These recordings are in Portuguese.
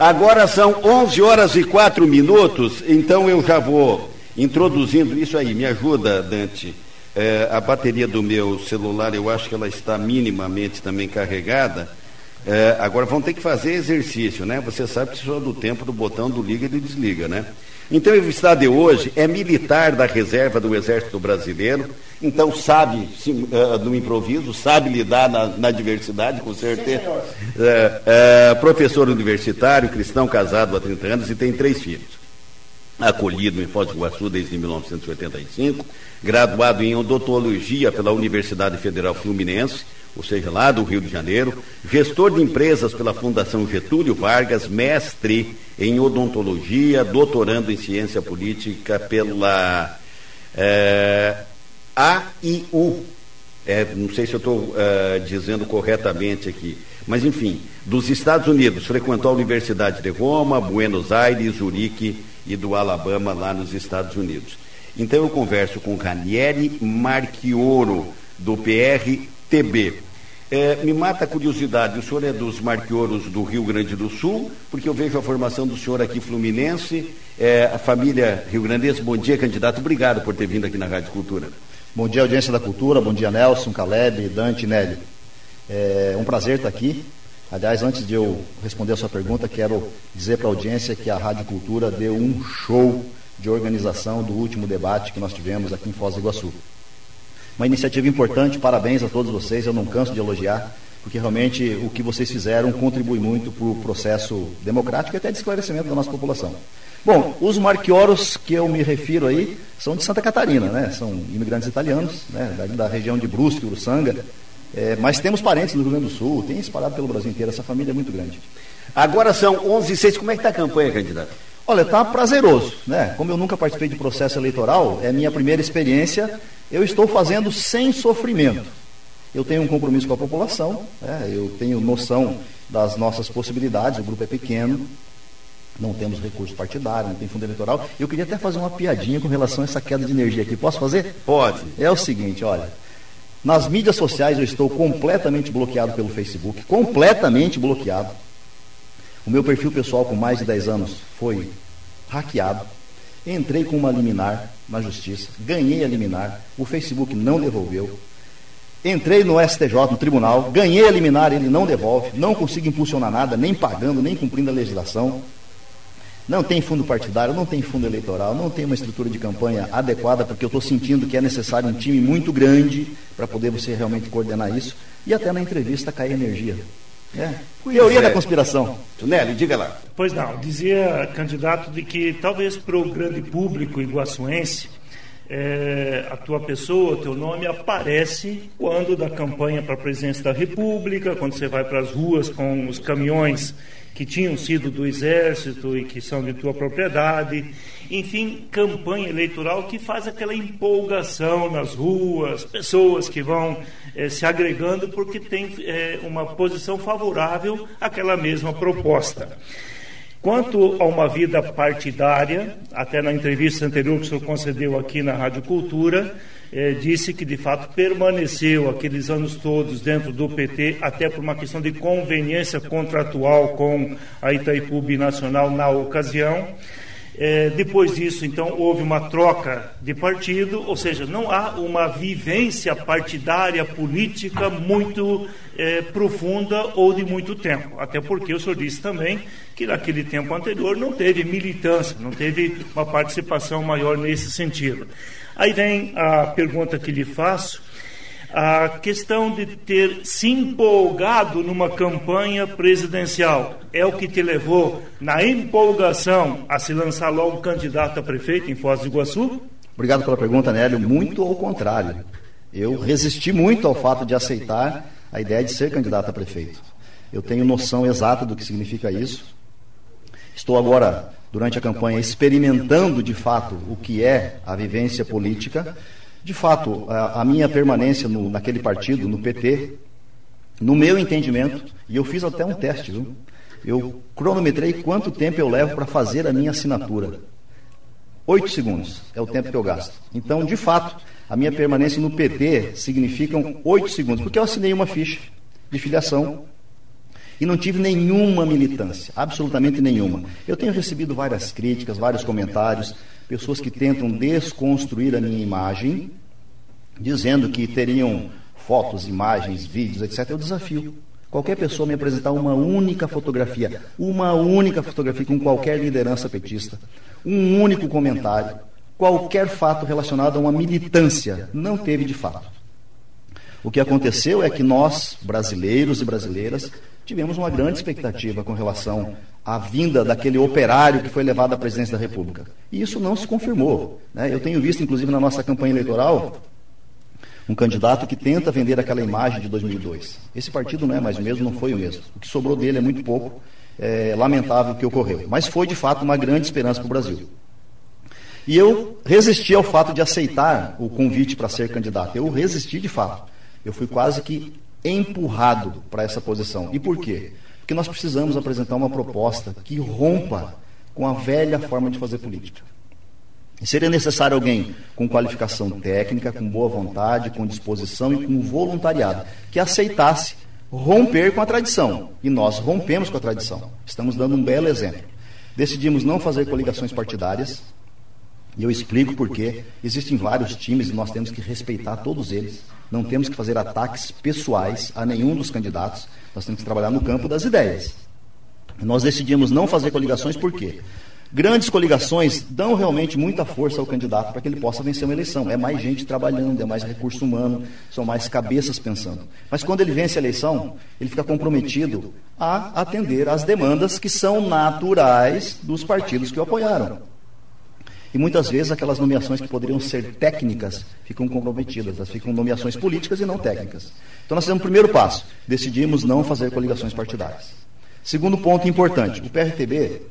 Agora são 11 horas e 4 minutos, então eu já vou introduzindo isso aí. Me ajuda, Dante. É, a bateria do meu celular, eu acho que ela está minimamente também carregada. É, agora vão ter que fazer exercício, né? Você sabe que sou do tempo do botão do liga e do desliga, né? Então, o entrevistado de hoje é militar da reserva do Exército Brasileiro, então sabe uh, do improviso, sabe lidar na, na diversidade, com certeza. É, é, professor universitário, cristão, casado há 30 anos e tem três filhos. Acolhido em Foz do Iguaçu desde 1985, graduado em odontologia pela Universidade Federal Fluminense, ou seja, lá do Rio de Janeiro, gestor de empresas pela Fundação Getúlio Vargas, mestre em odontologia, doutorando em ciência política pela é, AIU. É, não sei se eu estou é, dizendo corretamente aqui, mas enfim, dos Estados Unidos, frequentou a Universidade de Roma, Buenos Aires, Zurique e do Alabama, lá nos Estados Unidos. Então eu converso com Ranieri Marchioro, do PR TB. É, me mata a curiosidade, o senhor é dos marquioros do Rio Grande do Sul, porque eu vejo a formação do senhor aqui fluminense, é, a família rio-grandense. Bom dia, candidato. Obrigado por ter vindo aqui na Rádio Cultura. Bom dia, audiência da Cultura. Bom dia, Nelson, Caleb, Dante, Nélio. É um prazer estar aqui. Aliás, antes de eu responder a sua pergunta, quero dizer para a audiência que a Rádio Cultura deu um show de organização do último debate que nós tivemos aqui em Foz do Iguaçu. Uma iniciativa importante, parabéns a todos vocês, eu não canso de elogiar, porque realmente o que vocês fizeram contribui muito para o processo democrático e até de esclarecimento da nossa população. Bom, os marquioros que eu me refiro aí são de Santa Catarina, né? São imigrantes italianos, né? da, da região de Brusque, Uruçanga. É, mas temos parentes no Rio Grande do Sul, tem espalhado pelo Brasil inteiro, essa família é muito grande. Agora são 11 e 6, como é que está a campanha, candidato? Olha, está prazeroso, né? Como eu nunca participei de processo eleitoral, é minha primeira experiência eu estou fazendo sem sofrimento. Eu tenho um compromisso com a população, né? eu tenho noção das nossas possibilidades, o grupo é pequeno, não temos recurso partidário, não tem fundo eleitoral. Eu queria até fazer uma piadinha com relação a essa queda de energia aqui. Posso fazer? Pode. É o seguinte, olha. Nas mídias sociais eu estou completamente bloqueado pelo Facebook, completamente bloqueado. O meu perfil pessoal com mais de 10 anos foi hackeado. Entrei com uma liminar na justiça, ganhei a liminar, o Facebook não devolveu. Entrei no STJ, no tribunal, ganhei a liminar, ele não devolve, não consigo impulsionar nada, nem pagando, nem cumprindo a legislação. Não tem fundo partidário, não tem fundo eleitoral, não tem uma estrutura de campanha adequada, porque eu estou sentindo que é necessário um time muito grande para poder você realmente coordenar isso. E até na entrevista cair energia. É. Teoria é. da conspiração. Tunelli, diga lá. Pois não, dizia candidato de que talvez para o grande público iguaçuense, é, a tua pessoa, o teu nome aparece quando da campanha para a presidência da República, quando você vai para as ruas com os caminhões que tinham sido do Exército e que são de tua propriedade. Enfim, campanha eleitoral que faz aquela empolgação nas ruas, pessoas que vão eh, se agregando porque tem eh, uma posição favorável àquela mesma proposta. Quanto a uma vida partidária, até na entrevista anterior que o senhor concedeu aqui na Rádio Cultura, eh, disse que de fato permaneceu aqueles anos todos dentro do PT, até por uma questão de conveniência contratual com a Itaipu Binacional na ocasião. É, depois disso, então, houve uma troca de partido, ou seja, não há uma vivência partidária política muito é, profunda ou de muito tempo. Até porque o senhor disse também que naquele tempo anterior não teve militância, não teve uma participação maior nesse sentido. Aí vem a pergunta que lhe faço a questão de ter se empolgado numa campanha presidencial é o que te levou, na empolgação, a se lançar logo candidato a prefeito em Foz do Iguaçu? Obrigado pela pergunta, Nélio. Muito ao contrário. Eu resisti muito ao fato de aceitar a ideia de ser candidato a prefeito. Eu tenho noção exata do que significa isso. Estou agora, durante a campanha, experimentando de fato o que é a vivência política de fato, a, a minha permanência no, naquele partido, no PT, no meu entendimento, e eu fiz até um teste, viu? Eu cronometrei quanto tempo eu levo para fazer a minha assinatura. Oito segundos é o tempo que eu gasto. Então, de fato, a minha permanência no PT significam oito segundos, porque eu assinei uma ficha de filiação E não tive nenhuma militância, absolutamente nenhuma. Eu tenho recebido várias críticas, vários comentários, pessoas que tentam desconstruir a minha imagem, dizendo que teriam fotos, imagens, vídeos, etc. Eu desafio. Qualquer pessoa me apresentar uma única fotografia, uma única fotografia com qualquer liderança petista, um único comentário, qualquer fato relacionado a uma militância, não teve de fato. O que aconteceu é que nós, brasileiros e brasileiras, tivemos uma grande expectativa com relação à vinda daquele operário que foi levado à presidência da República. E isso não se confirmou. Né? Eu tenho visto, inclusive, na nossa campanha eleitoral, um candidato que tenta vender aquela imagem de 2002. Esse partido não é mais o mesmo, não foi o mesmo. O que sobrou dele é muito pouco, é lamentável o que ocorreu. Mas foi, de fato, uma grande esperança para o Brasil. E eu resisti ao fato de aceitar o convite para ser candidato. Eu resisti de fato. Eu fui quase que empurrado para essa posição. E por quê? Porque nós precisamos apresentar uma proposta que rompa com a velha forma de fazer política. Seria necessário alguém com qualificação técnica, com boa vontade, com disposição e com voluntariado, que aceitasse romper com a tradição. E nós rompemos com a tradição. Estamos dando um belo exemplo. Decidimos não fazer coligações partidárias, e eu explico por quê. Existem vários times e nós temos que respeitar todos eles. Não temos que fazer ataques pessoais a nenhum dos candidatos. Nós temos que trabalhar no campo das ideias. Nós decidimos não fazer coligações por quê? Grandes coligações dão realmente muita força ao candidato para que ele possa vencer uma eleição. É mais gente trabalhando, é mais recurso humano, são mais cabeças pensando. Mas quando ele vence a eleição, ele fica comprometido a atender às demandas que são naturais dos partidos que o apoiaram. E muitas vezes aquelas nomeações que poderiam ser técnicas ficam comprometidas, elas ficam nomeações políticas e não técnicas. Então nós fizemos o primeiro passo, decidimos não fazer coligações partidárias. Segundo ponto importante, o PRTB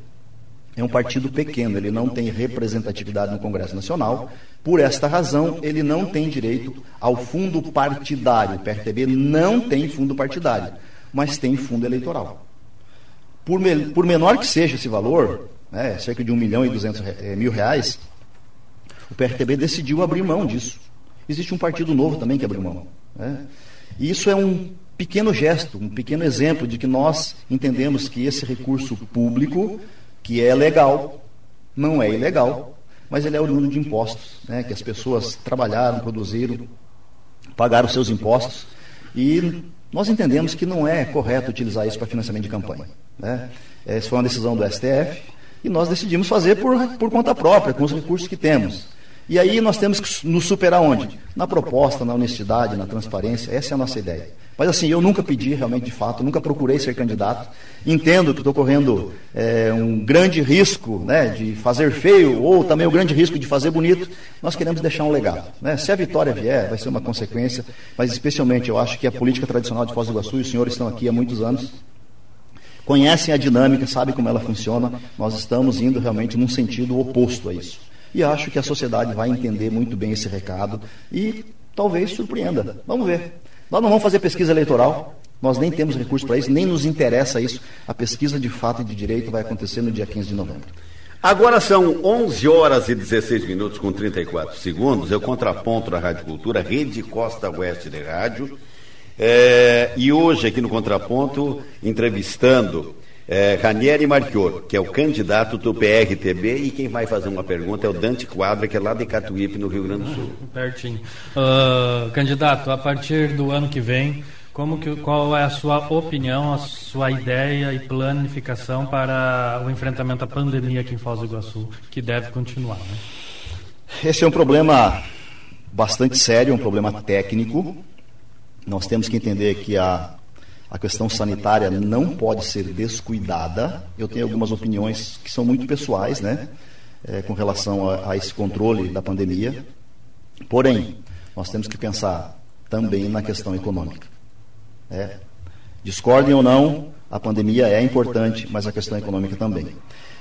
é um partido pequeno, ele não tem representatividade no Congresso Nacional. Por esta razão, ele não tem direito ao fundo partidário. O PRTB não tem fundo partidário, mas tem fundo eleitoral. Por, me, por menor que seja esse valor, né, cerca de 1 milhão e 200 eh, mil reais, o PRTB decidiu abrir mão disso. Existe um partido novo também que abriu mão. Né? E isso é um pequeno gesto, um pequeno exemplo de que nós entendemos que esse recurso público, que é legal, não é ilegal, mas ele é oriundo de impostos, né, que as pessoas trabalharam, produziram, pagaram seus impostos, e nós entendemos que não é correto utilizar isso para financiamento de campanha. Né? Essa foi uma decisão do STF, e nós decidimos fazer por, por conta própria, com os recursos que temos. E aí nós temos que nos superar onde? Na proposta, na honestidade, na transparência. Essa é a nossa ideia. Mas assim, eu nunca pedi realmente de fato, nunca procurei ser candidato. Entendo que estou correndo é, um grande risco né, de fazer feio ou também o grande risco de fazer bonito. Nós queremos deixar um legado. Né? Se a vitória vier, vai ser uma consequência, mas especialmente eu acho que a política tradicional de Foz do Iguaçu, e os senhores estão aqui há muitos anos, conhecem a dinâmica, sabem como ela funciona, nós estamos indo realmente num sentido oposto a isso. E acho que a sociedade vai entender muito bem esse recado e talvez surpreenda. Vamos ver. Nós não vamos fazer pesquisa eleitoral, nós nem temos recurso para isso, nem nos interessa isso. A pesquisa de fato e de direito vai acontecer no dia 15 de novembro. Agora são 11 horas e 16 minutos com 34 segundos. Eu contraponto da Rádio Cultura, Rede Costa Oeste de Rádio. É, e hoje, aqui no Contraponto, entrevistando é, Ranieri Marchior, que é o candidato do PRTB, e quem vai fazer uma pergunta é o Dante Quadra, que é lá de Catuípe, no Rio Grande do Sul. Pertinho. Uh, candidato, a partir do ano que vem, como que, qual é a sua opinião, a sua ideia e planificação para o enfrentamento à pandemia aqui em Foz do Iguaçu, que deve continuar? Né? Esse é um problema bastante sério, um problema técnico, nós temos que entender que a, a questão sanitária não pode ser descuidada. Eu tenho algumas opiniões que são muito pessoais, né? É, com relação a, a, esse controle da pandemia. Porém, nós temos que pensar também na questão econômica. É, discordem ou não, a pandemia é importante, mas a questão econômica também.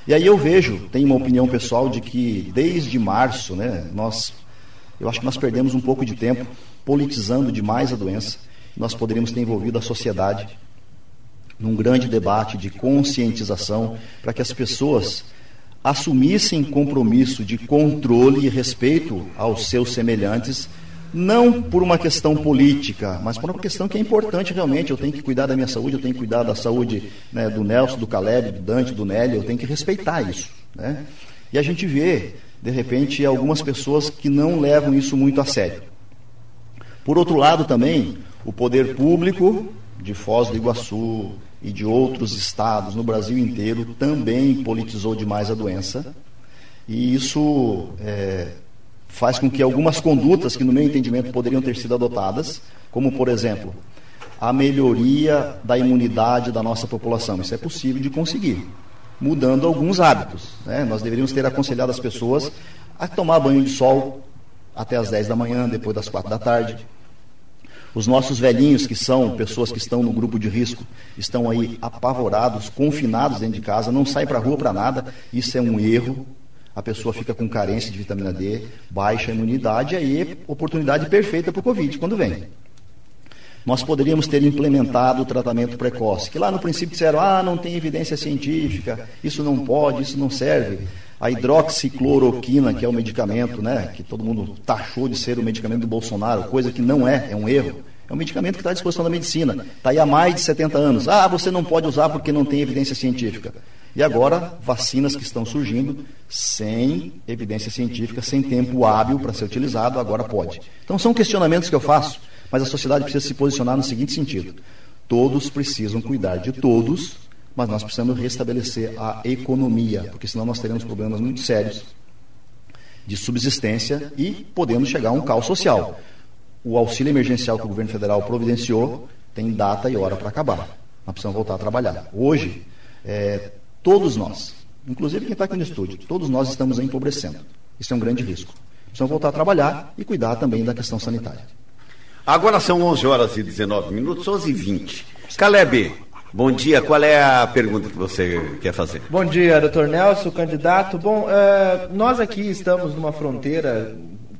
E aí eu vejo, tenho uma opinião pessoal de que desde março, né, nós, eu acho que nós perdemos um pouco de tempo politizando demais a doença, nós poderíamos ter envolvido a sociedade num grande debate de conscientização para que as pessoas assumissem compromisso de controle e respeito aos seus semelhantes não por uma questão política, mas por uma questão que é importante realmente. Eu tenho que cuidar da minha saúde, eu tenho que cuidar da saúde né, do Nelson, do Caleb, do Dante, do Nélio, eu tenho que respeitar isso. Né? E a gente vê, de repente, algumas pessoas que não levam isso muito a sério. Por outro lado, também, o poder público de Foz do Iguaçu e de outros estados no Brasil inteiro também politizou demais a doença. E isso é, faz com que algumas condutas que, no meu entendimento, poderiam ter sido adotadas, como, por exemplo, a melhoria da imunidade da nossa população. Isso é possível de conseguir, mudando alguns hábitos. Né? Nós deveríamos ter aconselhado as pessoas a tomar banho de sol até as 10 da manhã, depois das 4 da tarde. Os nossos velhinhos, que são pessoas que estão no grupo de risco, estão aí apavorados, confinados dentro de casa, não saem para a rua para nada. Isso é um erro a pessoa fica com carência de vitamina D, baixa imunidade, aí é oportunidade perfeita para o Covid quando vem. Nós poderíamos ter implementado o tratamento precoce, que lá no princípio disseram, ah, não tem evidência científica, isso não pode, isso não serve. A hidroxicloroquina, que é o medicamento, né, que todo mundo taxou de ser o medicamento do Bolsonaro, coisa que não é, é um erro. É um medicamento que está à disposição da medicina. Está aí há mais de 70 anos. Ah, você não pode usar porque não tem evidência científica. E agora, vacinas que estão surgindo sem evidência científica, sem tempo hábil para ser utilizado, agora pode. Então, são questionamentos que eu faço, mas a sociedade precisa se posicionar no seguinte sentido: todos precisam cuidar de todos, mas nós precisamos restabelecer a economia, porque senão nós teremos problemas muito sérios de subsistência e podemos chegar a um caos social. O auxílio emergencial que o governo federal providenciou tem data e hora para acabar. Nós precisamos voltar a trabalhar. Hoje, é, Todos nós, inclusive quem está aqui no estúdio, todos nós estamos empobrecendo. Isso é um grande risco. Precisamos voltar a trabalhar e cuidar também da questão sanitária. Agora são 11 horas e 19 minutos, 11 e 20. Caleb, bom dia. Qual é a pergunta que você quer fazer? Bom dia, doutor Nelson, candidato. Bom, uh, nós aqui estamos numa fronteira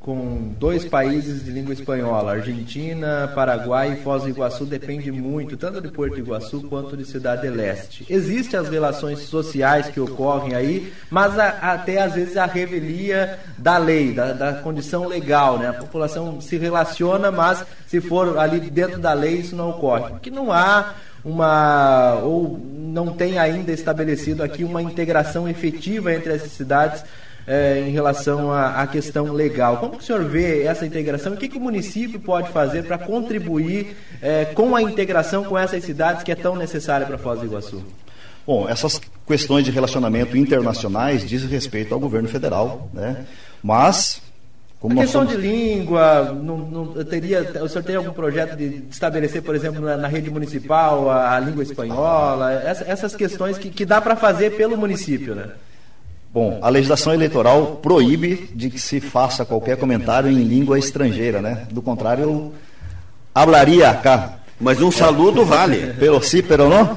com dois países de língua espanhola, Argentina, Paraguai e Foz do Iguaçu depende muito tanto de Porto Iguaçu quanto de Cidade Leste. Existem as relações sociais que ocorrem aí, mas a, até às vezes a revelia da lei, da, da, condição legal, né? A população se relaciona, mas se for ali dentro da lei isso não ocorre, porque não há uma ou não tem ainda estabelecido aqui uma integração efetiva entre essas cidades é, em relação à, à, questão legal. Como que o senhor vê essa integração? O que, que o município pode fazer para contribuir é, com a integração com essas cidades que é tão necessária para Foz do Iguaçu? Bom, essas questões de relacionamento internacionais dizem respeito ao governo federal, né? Mas como a questão somos... de língua, não, não, teria, o senhor tem algum projeto de estabelecer, por exemplo, na, na rede municipal a, a língua espanhola? Essa, essas questões que, que dá para fazer pelo município, né? Bom, a legislação eleitoral proíbe de que se faça qualquer comentário em língua estrangeira, né? Do contrário, eu hablaria cá. Mas um saludo vale. Pelo si, pero não?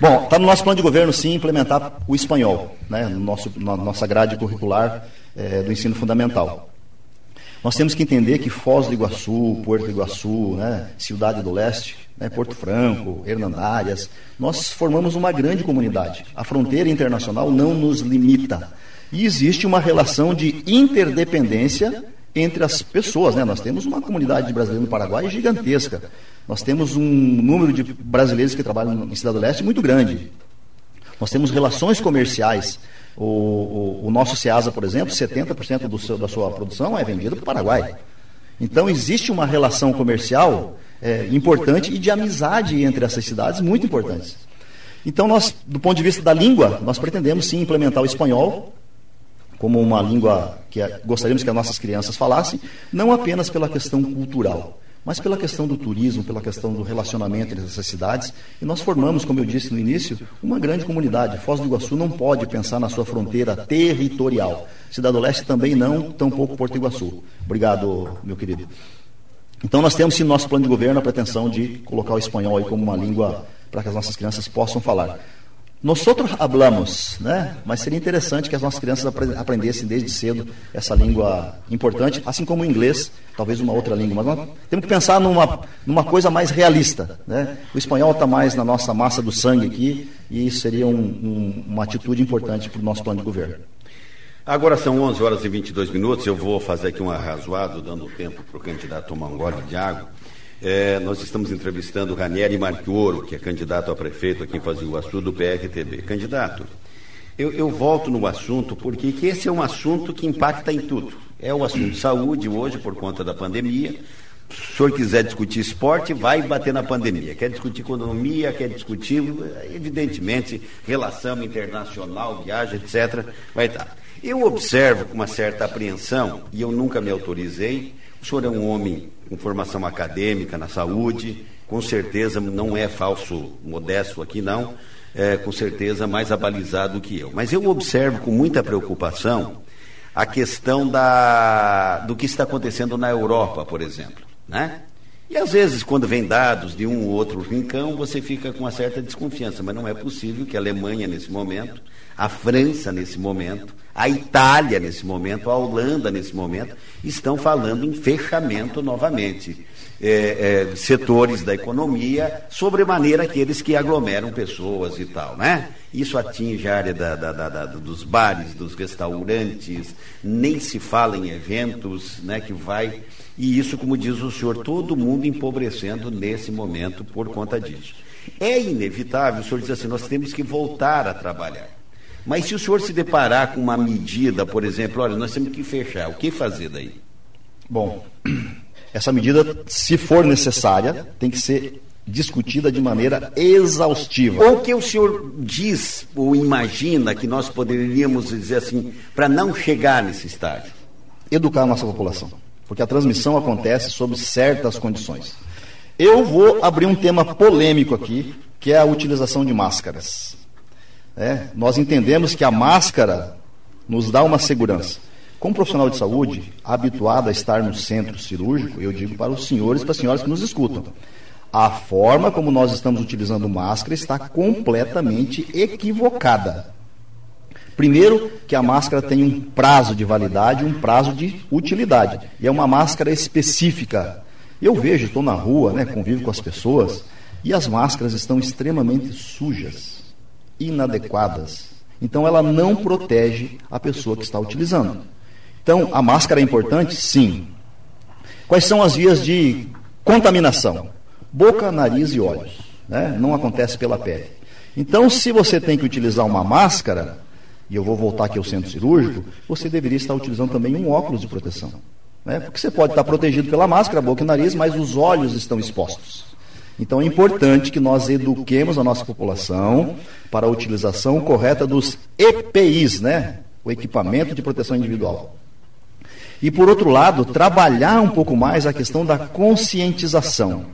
Bom, está no nosso plano de governo, sim, implementar o espanhol, né? No nosso, na nossa grade curricular é, do ensino fundamental. Nós temos que entender que Foz do Iguaçu, Porto Iguaçu, né, Cidade do Leste, né, Porto Franco, Hernandárias, nós formamos uma grande comunidade. A fronteira internacional não nos limita. E existe uma relação de interdependência entre as pessoas. Né? Nós temos uma comunidade brasileira no Paraguai gigantesca. Nós temos um número de brasileiros que trabalham em Cidade do Leste muito grande. Nós temos relações comerciais. O, o, o nosso SEASA, por exemplo, 70% do seu, da sua produção é vendido para o Paraguai. Então existe uma relação comercial é, importante e de amizade entre essas cidades muito importantes. Então nós, do ponto de vista da língua, nós pretendemos sim implementar o espanhol como uma língua que gostaríamos que as nossas crianças falassem, não apenas pela questão cultural, mas pela questão do turismo, pela questão do relacionamento entre essas cidades. E nós formamos, como eu disse no início, uma grande comunidade. Foz do Iguaçu não pode pensar na sua fronteira territorial. Cidade do Leste também não, tampouco Porto Iguaçu. Obrigado, meu querido. Então nós temos sim no nosso plano de governo a pretensão de colocar o espanhol como uma língua para que as nossas crianças possam falar. Nós outros hablamos, né? Mas seria interessante que as nossas crianças aprendessem desde cedo essa língua importante, assim como o inglês, talvez uma outra língua. Mas nós temos que pensar numa, numa coisa mais realista, né? O espanhol está mais na nossa massa do sangue aqui e isso seria um, um, uma atitude importante para o nosso plano de governo. Agora são 11 horas e 22 minutos. Eu vou fazer aqui um arrazoado, dando tempo para o candidato tomar um gole de água. É, nós estamos entrevistando Ranieri Marchioro, que é candidato a prefeito aqui em Foz do PRTB. Candidato, eu, eu, volto no assunto porque esse é um assunto que impacta em tudo. É o assunto de saúde hoje, por conta da pandemia. Se o senhor quiser discutir esporte, vai bater na pandemia. Quer discutir economia, quer discutir, evidentemente, relação internacional, viagem, etc. Vai estar. Eu observo com uma certa apreensão, e eu nunca me autorizei, o senhor é um homem com formação acadêmica na saúde, com certeza não é falso modesto aqui, não é, com certeza mais abalizado que eu. Mas eu observo com muita preocupação a questão da, do que está acontecendo na Europa, por exemplo. Né? E às vezes, quando vem dados de um ou outro rincão, você fica com uma certa desconfiança, mas não é possível que a Alemanha, nesse momento, a França, nesse momento, a Itália, nesse momento, a Holanda, nesse momento, estão falando em fechamento novamente é, é, setores da economia, sobremaneira aqueles que aglomeram pessoas e tal, né? Isso atinge a área da, da, da, dos bares, dos restaurantes, nem se fala em eventos, né? Que vai e isso, como diz o senhor, todo mundo empobrecendo nesse momento por conta disso. É inevitável, o senhor diz assim, nós temos que voltar a trabalhar. Mas se o senhor se deparar com uma medida, por exemplo, olha, nós temos que fechar, o que fazer daí? Bom, essa medida, se for necessária, tem que ser discutida de maneira exaustiva. Ou que o senhor diz ou imagina que nós poderíamos dizer assim, para não chegar nesse estágio? Educar a nossa população, porque a transmissão acontece sob certas condições. Eu vou abrir um tema polêmico aqui, que é a utilização de máscaras. É, nós entendemos que a máscara nos dá uma segurança. Como profissional de saúde, habituado a estar no centro cirúrgico, eu digo para os senhores e para as senhoras que nos escutam, a forma como nós estamos utilizando máscara está completamente equivocada. Primeiro, que a máscara tem um prazo de validade, um prazo de utilidade. E é uma máscara específica. Eu vejo, estou na rua, né, convivo com as pessoas, e as máscaras estão extremamente sujas, inadequadas. Então ela não protege a pessoa que está utilizando. Então, a máscara é importante? Sim. Quais são as vias de contaminação? Boca, nariz e olhos. Né? Não acontece pela pele. Então, se você tem que utilizar uma máscara, e eu vou voltar aqui ao centro cirúrgico, você deveria estar utilizando também um óculos de proteção. Né? Porque você pode estar protegido pela máscara, boca e nariz, mas os olhos estão expostos. Então é importante que nós eduquemos a nossa população para a utilização correta dos EPIs, né? O equipamento de proteção individual. E, por outro lado, trabalhar um pouco mais a questão da conscientização.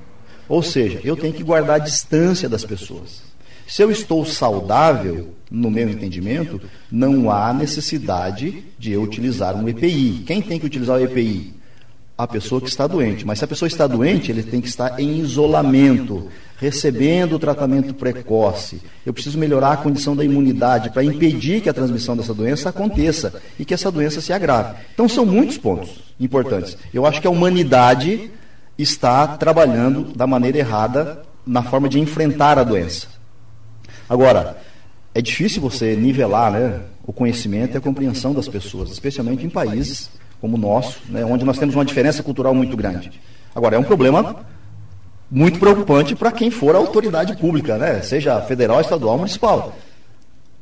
Ou seja, eu tenho que guardar a distância das pessoas. Se eu estou saudável, no meu entendimento, não há necessidade de eu utilizar um EPI. Quem tem que utilizar o EPI? A pessoa que está doente. Mas se a pessoa está doente, ele tem que estar em isolamento, recebendo o tratamento precoce. Eu preciso melhorar a condição da imunidade para impedir que a transmissão dessa doença aconteça e que essa doença se agrave. Então, são muitos pontos importantes. Eu acho que a humanidade está trabalhando da maneira errada na forma de enfrentar a doença. Agora, é difícil você nivelar né, o conhecimento e a compreensão das pessoas, especialmente em países como o nosso, né, onde nós temos uma diferença cultural muito grande. Agora, é um problema muito preocupante para quem for a autoridade pública, né? seja federal, estadual, municipal.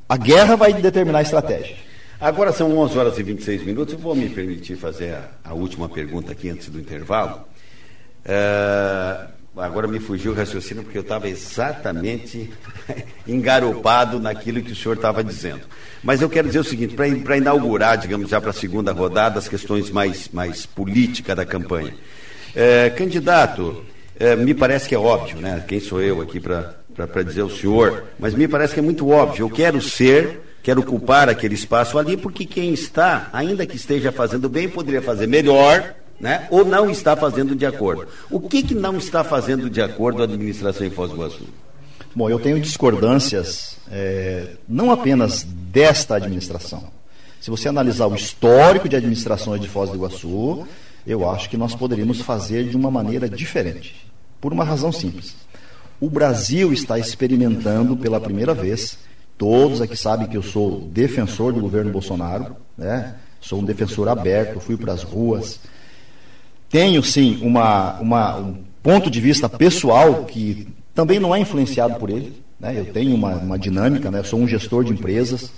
A guerra vai determinar a estratégia. Agora são 11 horas e 26 minutos. Eu vou me permitir fazer a, a última pergunta aqui antes do intervalo. É, agora me fugiu o raciocínio porque eu estava exatamente engaropado naquilo que o senhor estava dizendo. Mas eu quero dizer o seguinte: para inaugurar, digamos, já para a segunda rodada, as questões mais, mais políticas da campanha. É, candidato, é, me parece que é óbvio, né? Quem sou eu aqui para dizer ao senhor? Mas me parece que é muito óbvio. Eu quero ser, quero ocupar aquele espaço ali, porque quem está, ainda que esteja fazendo bem, poderia fazer melhor, né? Ou não está fazendo de acordo. O que, que não está fazendo de acordo a administração em Foz do Iguaçu? Bom, eu tenho discordâncias, é, não apenas desta administração. Se você analisar o histórico de administrações de Foz do Iguaçu, eu acho que nós poderíamos fazer de uma maneira diferente. Por uma razão simples. O Brasil está experimentando pela primeira vez Todos aqui sabem que eu sou defensor do governo Bolsonaro, né? sou um defensor aberto, fui para as ruas. Tenho, sim, uma, uma, um ponto de vista pessoal que também não é influenciado por ele. Né? Eu tenho uma, uma dinâmica, né? sou um gestor de empresas.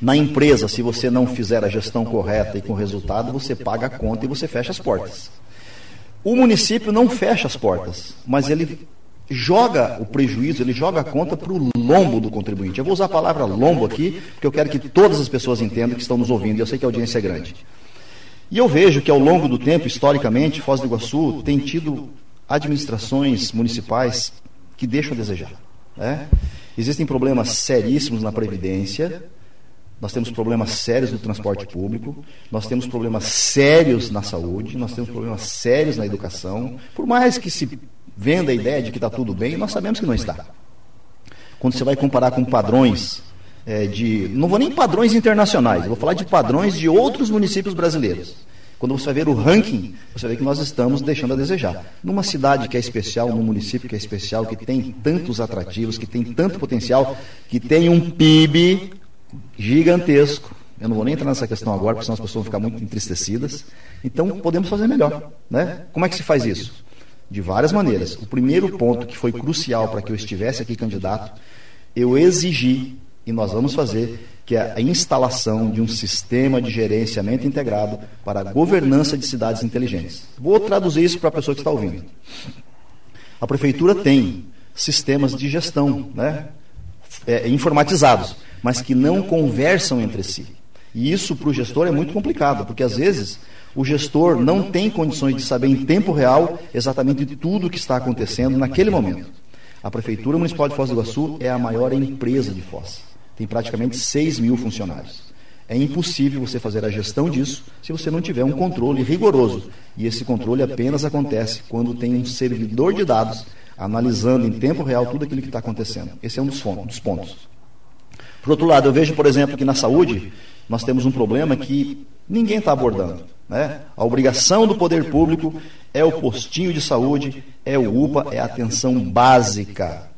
Na empresa, se você não fizer a gestão correta e com resultado, você paga a conta e você fecha as portas. O município não fecha as portas, mas ele joga o prejuízo, ele joga a conta para o lombo do contribuinte. Eu vou usar a palavra lombo aqui, porque eu quero que todas as pessoas entendam que estão nos ouvindo, e eu sei que a audiência é grande. E eu vejo que ao longo do tempo, historicamente, Foz do Iguaçu tem tido administrações municipais que deixam a desejar. Né? Existem problemas seríssimos na Previdência, nós temos problemas sérios no transporte público, nós temos problemas sérios na saúde, nós temos problemas sérios na educação. Por mais que se venda a ideia de que está tudo bem, nós sabemos que não está. Quando você vai comparar com padrões é, de. Não vou nem padrões internacionais, vou falar de padrões de outros municípios brasileiros. Quando você vai ver o ranking, você vê que nós estamos deixando a desejar. Numa cidade que é especial, num município que é especial, que tem tantos atrativos, que tem tanto potencial, que tem um PIB gigantesco. Eu não vou nem entrar nessa questão agora, porque senão as pessoas vão ficar muito entristecidas. Então, podemos fazer melhor. Né? Como é que se faz isso? De várias maneiras. O primeiro ponto que foi crucial para que eu estivesse aqui candidato, eu exigi, e nós vamos fazer, que é a instalação de um sistema de gerenciamento integrado para a governança de cidades inteligentes. Vou traduzir isso para a pessoa que está ouvindo. A prefeitura tem sistemas de gestão né, é, informatizados mas que não conversam entre si. E isso para o gestor é muito complicado, porque às vezes o gestor não tem condições de saber em tempo real exatamente tudo o que está acontecendo naquele momento. A Prefeitura Municipal de Foz do Iguaçu é a maior empresa de Foz. Tem praticamente 6 mil funcionários. É impossível você fazer a gestão disso se você não tiver um controle rigoroso. E esse controle apenas acontece quando tem um servidor de dados analisando em tempo real tudo aquilo que está acontecendo. Esse é um dos pontos. Por outro lado, eu vejo, por exemplo, que na saúde nós temos um problema que ninguém está abordando. Né? A obrigação do poder público é o postinho de saúde, é o UPA, é a atenção básica.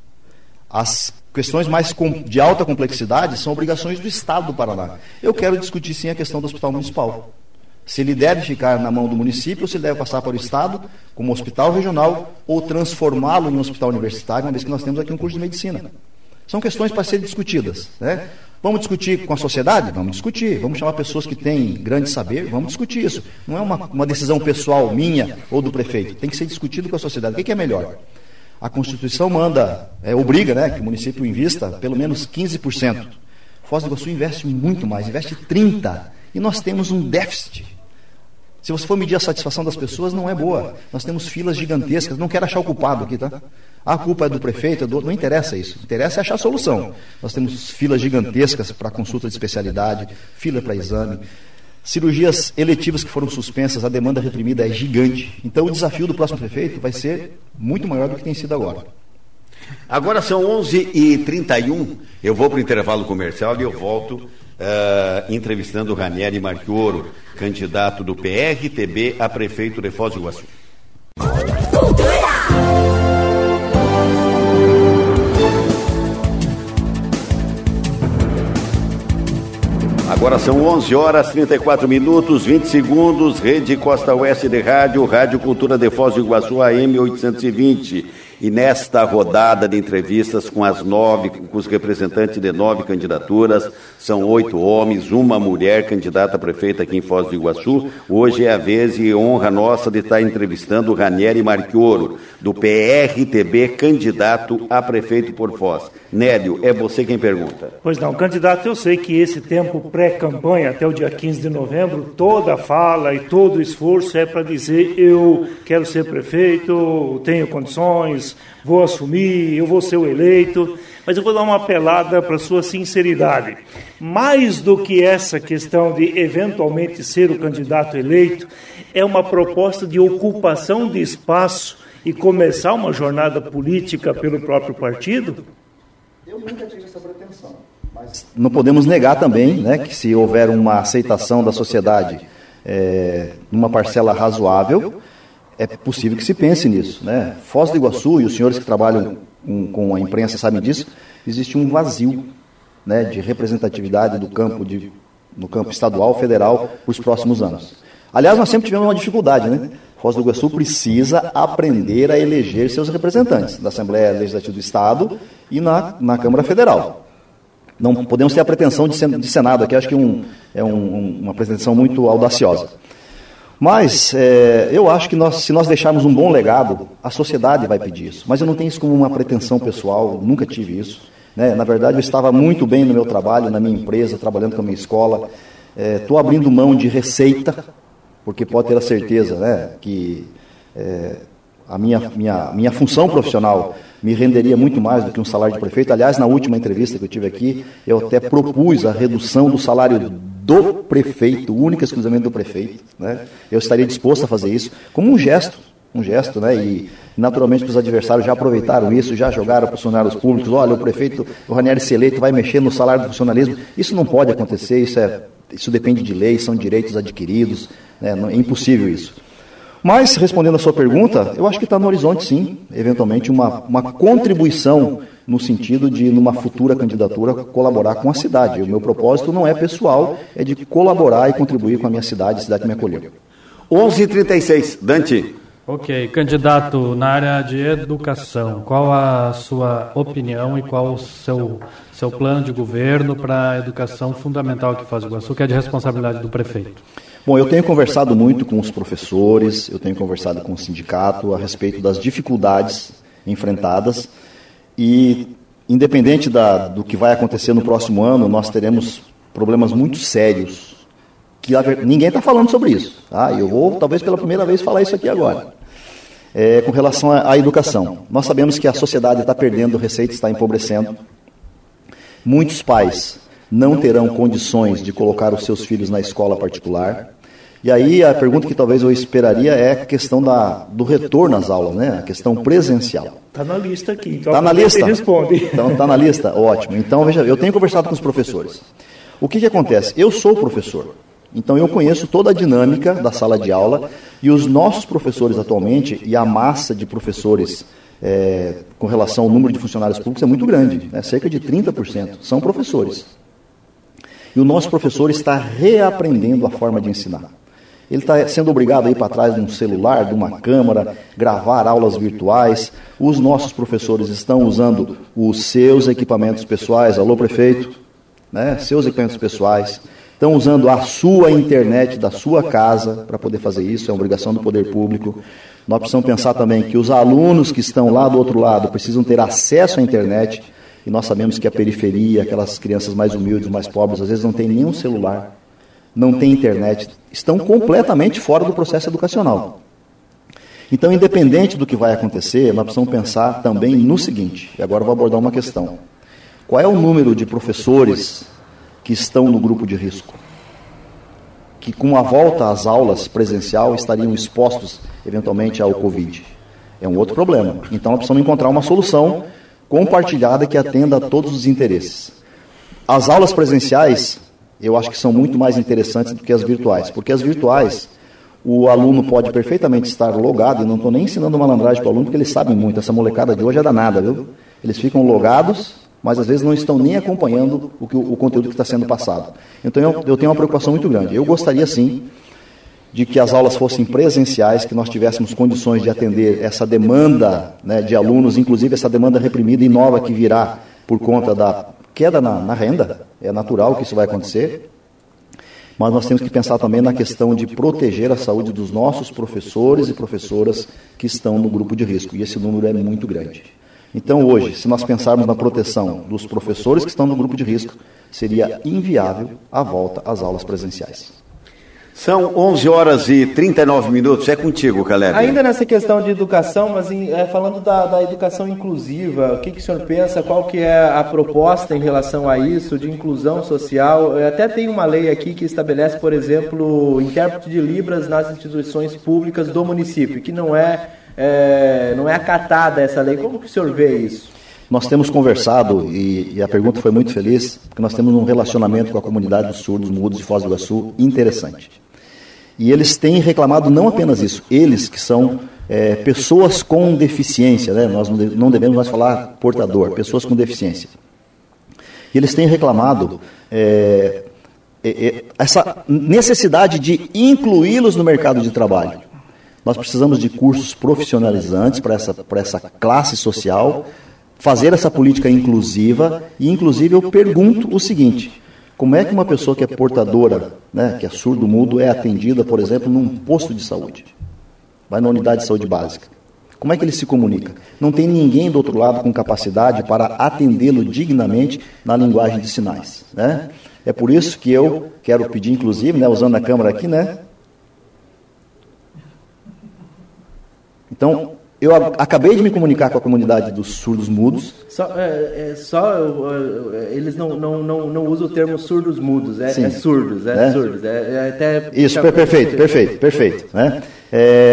As questões mais de alta complexidade são obrigações do Estado do Paraná. Eu quero discutir sim a questão do hospital municipal. Se ele deve ficar na mão do município ou se ele deve passar para o Estado como hospital regional ou transformá-lo em um hospital universitário, uma vez que nós temos aqui um curso de medicina. São questões para serem discutidas. Né? Vamos discutir com a sociedade? Vamos discutir. Vamos chamar pessoas que têm grande saber? Vamos discutir isso. Não é uma, uma decisão pessoal minha ou do prefeito. Tem que ser discutido com a sociedade. O que é melhor? A Constituição manda, é, obriga né, que o município invista pelo menos 15%. Foz do Iguaçu investe muito mais, investe 30%. E nós temos um déficit. Se você for medir a satisfação das pessoas, não é boa. Nós temos filas gigantescas. Não quero achar o culpado aqui, tá? A culpa é do prefeito, é do... não interessa isso. Interessa é achar a solução. Nós temos filas gigantescas para consulta de especialidade, fila para exame. Cirurgias eletivas que foram suspensas, a demanda reprimida é gigante. Então, o desafio do próximo prefeito vai ser muito maior do que tem sido agora. Agora são 11h31. Eu vou para o intervalo comercial e eu volto uh, entrevistando o Ranieri Marchioro, candidato do PRTB a prefeito de Foz do Iguaçu. Agora são 11 horas 34 minutos 20 segundos. Rede Costa Oeste de Rádio, Rádio Cultura de Foz do Iguaçu AM 820. E nesta rodada de entrevistas com as nove, com os representantes de nove candidaturas, são oito homens, uma mulher candidata a prefeita aqui em Foz do Iguaçu. Hoje é a vez e honra nossa de estar entrevistando o Ranieri Marchioro, do PRTB, candidato a prefeito por Foz. Nélio, é você quem pergunta. Pois não, candidato, eu sei que esse tempo pré-campanha, até o dia 15 de novembro, toda fala e todo esforço é para dizer eu quero ser prefeito, tenho condições, vou assumir, eu vou ser o eleito, mas eu vou dar uma apelada para a sua sinceridade. Mais do que essa questão de eventualmente ser o candidato eleito, é uma proposta de ocupação de espaço e começar uma jornada política pelo próprio partido? Eu nunca tive essa pretensão. Mas não podemos negar também né, que se houver uma aceitação da sociedade é, numa parcela razoável, é possível que se pense nisso. Né? Foz do Iguaçu, e os senhores que trabalham com, a imprensa sabem disso, existe um vazio né, de representatividade do campo de, no campo estadual, federal, para os próximos anos. Aliás, nós sempre tivemos uma dificuldade, né? Foz do Iguaçu precisa aprender a eleger seus representantes na Assembleia Legislativa do Estado e na, na Câmara Federal. Não podemos ter a pretensão de, de Senado aqui, acho que um, é um, uma pretensão muito audaciosa. Mas é, eu acho que nós, se nós deixarmos um bom legado, a sociedade vai pedir isso. Mas eu não tenho isso como uma pretensão pessoal, nunca tive isso. Né? Na verdade, eu estava muito bem no meu trabalho, na minha empresa, trabalhando com a minha escola. Estou é, abrindo mão de receita, porque pode ter a certeza né, que é, a minha, minha, minha função profissional me renderia muito mais do que um salário de prefeito. Aliás, na última entrevista que eu tive aqui, eu até propus a redução do salário do prefeito, única exclusivamente do prefeito. Né? Eu estaria disposto a fazer isso como um gesto, um gesto, né? E naturalmente os adversários já aproveitaram isso, já jogaram para os funcionários públicos, olha, o prefeito, o Ranieri se eleito vai mexer no salário do funcionalismo. Isso não pode acontecer, isso, é, isso depende de lei, são direitos adquiridos, né? é impossível isso. Mas, respondendo a sua pergunta, eu acho que está no horizonte, sim, eventualmente, uma, uma contribuição no sentido de, numa futura candidatura, colaborar com a cidade. O meu propósito não é pessoal, é de colaborar e contribuir com a minha cidade, a cidade que me acolheu. 11h36, Dante. Ok, candidato na área de educação, qual a sua opinião e qual o seu, seu plano de governo para a educação fundamental que faz o Iguaçu, que é de responsabilidade do prefeito? Bom, eu tenho conversado muito com os professores, eu tenho conversado com o sindicato a respeito das dificuldades enfrentadas e, independente da, do que vai acontecer no próximo ano, nós teremos problemas muito sérios que ninguém está falando sobre isso. Tá? Eu vou, talvez pela primeira vez, falar isso aqui agora. É, com relação à educação. Nós sabemos que a sociedade está perdendo receita, está empobrecendo. Muitos pais não terão condições de colocar os seus filhos na escola particular. E aí a pergunta que talvez eu esperaria é a questão da, do retorno às aulas, né? A questão presencial. Está na lista aqui. Então está na lista? Responde. Então está na lista? Ótimo. Então, veja, eu tenho conversado com os professores. O que, que acontece? Eu sou professor. Então eu conheço toda a dinâmica da sala de aula e os nossos professores atualmente e a massa de professores é, com relação ao número de funcionários públicos é muito grande, né? cerca de 30% são professores. E o nosso professor está reaprendendo a forma de ensinar. Ele está sendo obrigado a ir para trás de um celular, de uma câmera, gravar aulas virtuais. Os nossos professores estão usando os seus equipamentos pessoais, alô prefeito, né? seus equipamentos pessoais. Estão usando a sua internet da sua casa para poder fazer isso, é uma obrigação do poder público. Nós precisamos pensar também que os alunos que estão lá do outro lado precisam ter acesso à internet e nós sabemos que a periferia, aquelas crianças mais humildes, mais pobres, às vezes não tem nenhum celular, não tem internet, estão completamente fora do processo educacional. Então, independente do que vai acontecer, nós precisamos pensar também no seguinte, e agora vou abordar uma questão. Qual é o número de professores que estão no grupo de risco? Que com a volta às aulas presencial estariam expostos eventualmente ao Covid? É um outro problema. Então, nós precisamos encontrar uma solução compartilhada que atenda a todos os interesses. As aulas presenciais, eu acho que são muito mais interessantes do que as virtuais, porque as virtuais, o aluno pode perfeitamente estar logado, e não estou nem ensinando malandragem para o aluno, porque eles sabem muito, essa molecada de hoje é danada, viu? Eles ficam logados, mas às vezes não estão nem acompanhando o, que, o conteúdo que está sendo passado. Então eu, eu tenho uma preocupação muito grande. Eu gostaria sim de que as aulas fossem presenciais, que nós tivéssemos condições de atender essa demanda né, de alunos, inclusive essa demanda reprimida e nova que virá por conta da queda na, na renda. É natural que isso vai acontecer. Mas nós temos que pensar também na questão de proteger a saúde dos nossos professores e professoras que estão no grupo de risco. E esse número é muito grande. Então, hoje, se nós pensarmos na proteção dos professores que estão no grupo de risco, seria inviável a volta às aulas presenciais. São 11 horas e 39 minutos. É contigo, Caleb. Ainda nessa questão de educação, mas em, é, falando da, da, educação inclusiva, o que, que o senhor pensa? Qual que é a proposta em relação a isso, de inclusão social? Até tem uma lei aqui que estabelece, por exemplo, intérprete de Libras nas instituições públicas do município, que não é, é não é acatada essa lei. Como que o senhor vê isso? Nós temos conversado, e, e, a pergunta foi muito feliz, porque nós temos um relacionamento com a comunidade dos surdos mudos de Foz do Iguaçu interessante. E eles têm reclamado não apenas isso, eles que são é, pessoas com deficiência, né? nós não devemos mais falar portador, pessoas com deficiência. E eles têm reclamado é, é, é, essa necessidade de incluí-los no mercado de trabalho. Nós precisamos de cursos profissionalizantes para essa, para essa classe social, fazer essa política inclusiva, e inclusive eu pergunto o seguinte: como é que uma pessoa que é portadora, né, que é surdo-mudo, é atendida, por exemplo, num posto de saúde? Vai na unidade de saúde básica. Como é que ele se comunica? Não tem ninguém do outro lado com capacidade para atendê-lo dignamente na linguagem de sinais. Né? É por isso que eu quero pedir, inclusive, né, usando a câmera aqui, né? Então, eu acabei de me comunicar com a comunidade dos surdos mudos. Só, é, é, só eles não, não, não, não usam o termo surdos mudos, é, é surdos, é, é, surdos. É, até Isso, perfeito, perfeito, perfeito. Né?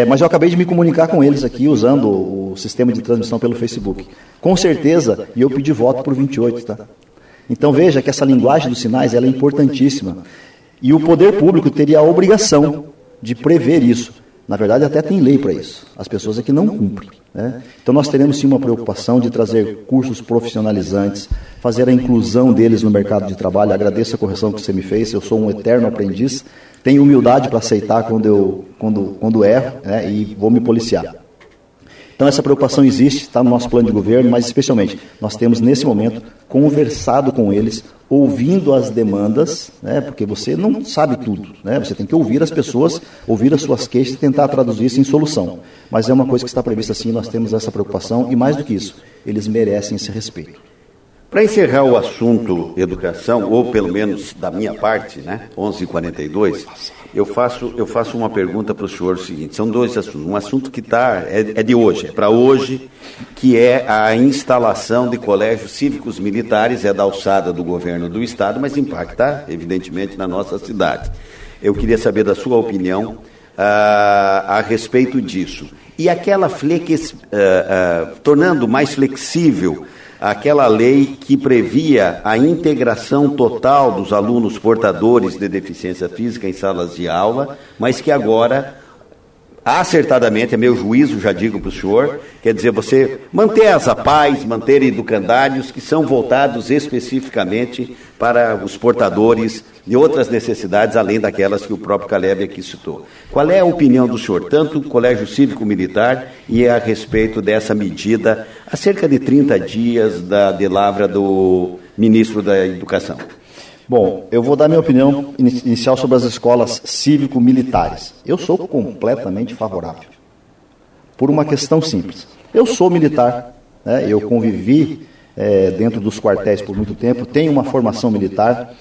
mas eu acabei de me comunicar com eles aqui usando o sistema de transmissão pelo Facebook. Com certeza, e eu pedi voto por 28, tá? Então veja que essa linguagem dos sinais ela é importantíssima. E o poder público teria a obrigação de prever isso. Na verdade, até tem lei para isso. As pessoas é que não cumprem. Né? Então, nós teremos sim uma preocupação de trazer cursos profissionalizantes, fazer a inclusão deles no mercado de trabalho. Agradeço a correção que você me fez. Eu sou um eterno aprendiz. Tenho humildade para aceitar quando eu quando, quando erro né? e vou me policiar. Então, essa preocupação existe, está no nosso plano de governo, mas especialmente nós temos nesse momento conversado com eles ouvindo as demandas, né, porque você não sabe tudo, né, você tem que ouvir as pessoas, ouvir as suas queixas e tentar traduzir isso em solução. Mas é uma coisa que está prevista assim, nós temos essa preocupação e mais do que isso, eles merecem esse respeito. Para encerrar o assunto educação, ou pelo menos da minha parte, né, 11:42, eu faço eu faço uma pergunta para o senhor seguinte: são dois assuntos. Um assunto que tá é, é de hoje, é para hoje, que é a instalação de colégios cívicos militares, é da alçada do governo do estado, mas impacta evidentemente na nossa cidade. Eu queria saber da sua opinião uh, a respeito disso. E aquela flex, uh, uh, tornando mais flexível aquela lei que previa a integração total dos alunos portadores de deficiência física em salas de aula, mas que agora acertadamente, é meu juízo, já digo para o senhor, quer dizer, você manter as APAES, manter educandários que são voltados especificamente para os portadores de outras necessidades, além daquelas que o próprio Caleb aqui citou. Qual é a opinião do senhor, tanto o Colégio Cívico Militar e a respeito dessa medida, há cerca de 30 dias da de lavra do ministro da Educação? Bom, eu vou dar minha opinião inicial sobre as escolas cívico-militares. Eu sou completamente favorável. Por uma questão simples. Eu sou militar, né? eu convivi é, dentro dos quartéis por muito tempo, tenho uma formação militar.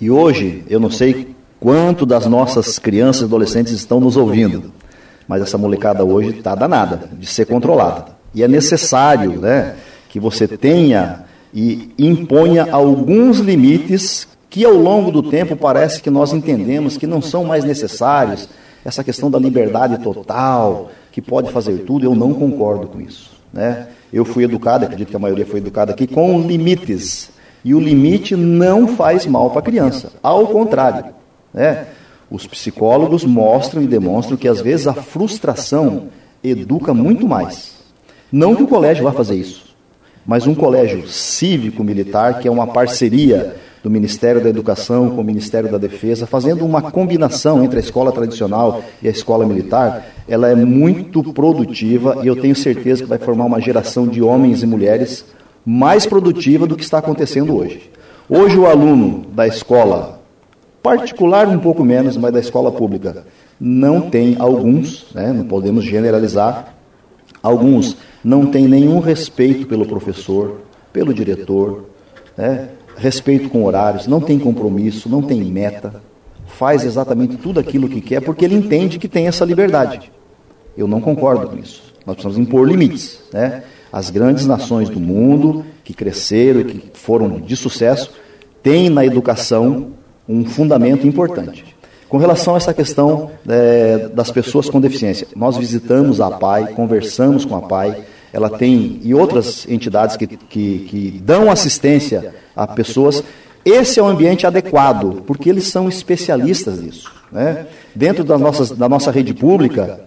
E hoje, eu não sei quanto das nossas crianças e adolescentes estão nos ouvindo, mas essa molecada hoje está danada de ser controlada. E é necessário né, que você tenha e imponha alguns limites que ao longo do tempo parece que nós entendemos que não são mais necessários. Essa questão da liberdade total, que pode fazer tudo, eu não concordo com isso. Né? Eu fui educado, acredito que a maioria foi educada aqui, com limites. E o limite não faz mal para a criança. Ao contrário. Né? Os psicólogos mostram e demonstram que às vezes a frustração educa muito mais. Não que o colégio vá fazer isso mas um colégio cívico-militar, que é uma parceria do Ministério da Educação com o Ministério da Defesa, fazendo uma combinação entre a escola tradicional e a escola militar, ela é muito produtiva e eu tenho certeza que vai formar uma geração de homens e mulheres mais produtiva do que está acontecendo hoje. Hoje o aluno da escola particular um pouco menos, mas da escola pública não tem alguns, né, não podemos generalizar, alguns não tem nenhum respeito pelo professor, pelo diretor, né? Respeito com horários, não tem compromisso, não tem meta, faz exatamente tudo aquilo que quer porque ele entende que tem essa liberdade. Eu não concordo com isso. Nós precisamos impor limites. Né? As grandes nações do mundo que cresceram e que foram de sucesso têm na educação um fundamento importante. Com relação a essa questão é, das pessoas com deficiência, nós visitamos a PAI, conversamos com a PAI, ela tem e outras entidades que, que, que dão assistência a pessoas. Esse é o ambiente adequado, porque eles são especialistas nisso. Né? Dentro das nossas, da nossa rede pública,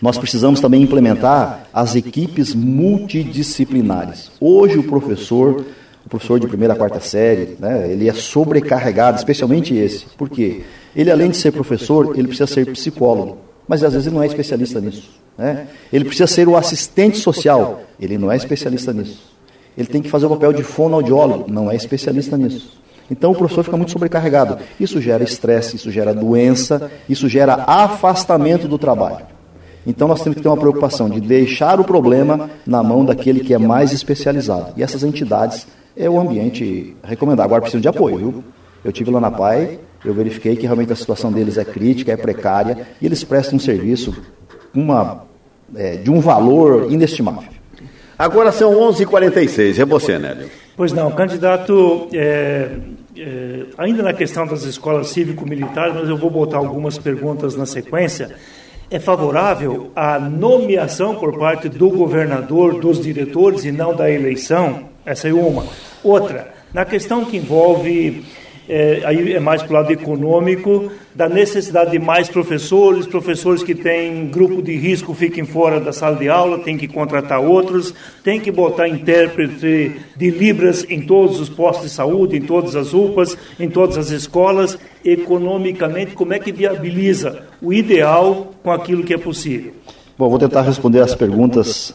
nós precisamos também implementar as equipes multidisciplinares. Hoje o professor professor de primeira a quarta série, né, ele é sobrecarregado, especialmente esse. Por quê? Ele, além de ser professor, ele precisa ser psicólogo, mas às vezes ele não é especialista nisso. Né? Ele precisa ser o assistente social, ele não é especialista nisso. Ele tem que fazer o papel de fonoaudiólogo, não é especialista nisso. Então o professor fica muito sobrecarregado. Isso gera estresse, isso gera doença, isso gera afastamento do trabalho. Então nós temos que ter uma preocupação de deixar o problema na mão daquele que é mais especializado. E essas entidades é o ambiente recomendado. Agora precisam de apoio, viu? Eu tive lá na PAI, eu verifiquei que realmente a situação deles é crítica, é precária, e eles prestam um serviço uma, é, de um valor inestimável. Agora são 11h46, 46 é você, Nélio. Pois não, candidato, é, é, ainda na questão das escolas cívico-militares, mas eu vou botar algumas perguntas na sequência. É favorável a nomeação por parte do governador, dos diretores e não da eleição? Essa é uma. Outra, na questão que envolve é, aí é mais para o lado econômico, da necessidade de mais professores, professores que têm grupo de risco fiquem fora da sala de aula, tem que contratar outros, tem que botar intérprete de Libras em todos os postos de saúde, em todas as UPAs, em todas as escolas. Economicamente, como é que viabiliza o ideal com aquilo que é possível? Bom, vou tentar responder as perguntas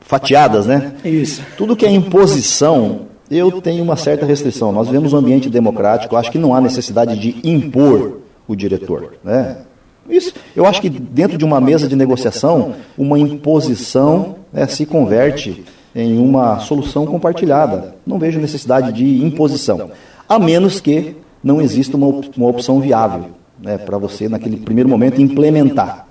fatiadas, né? Isso. Tudo que é imposição eu tenho uma certa restrição. Nós vivemos um ambiente democrático, acho que não há necessidade de impor o diretor. Né? Isso, eu acho que dentro de uma mesa de negociação, uma imposição né, se converte em uma solução compartilhada. Não vejo necessidade de imposição, a menos que não exista uma, op uma opção viável né, para você, naquele primeiro momento, implementar.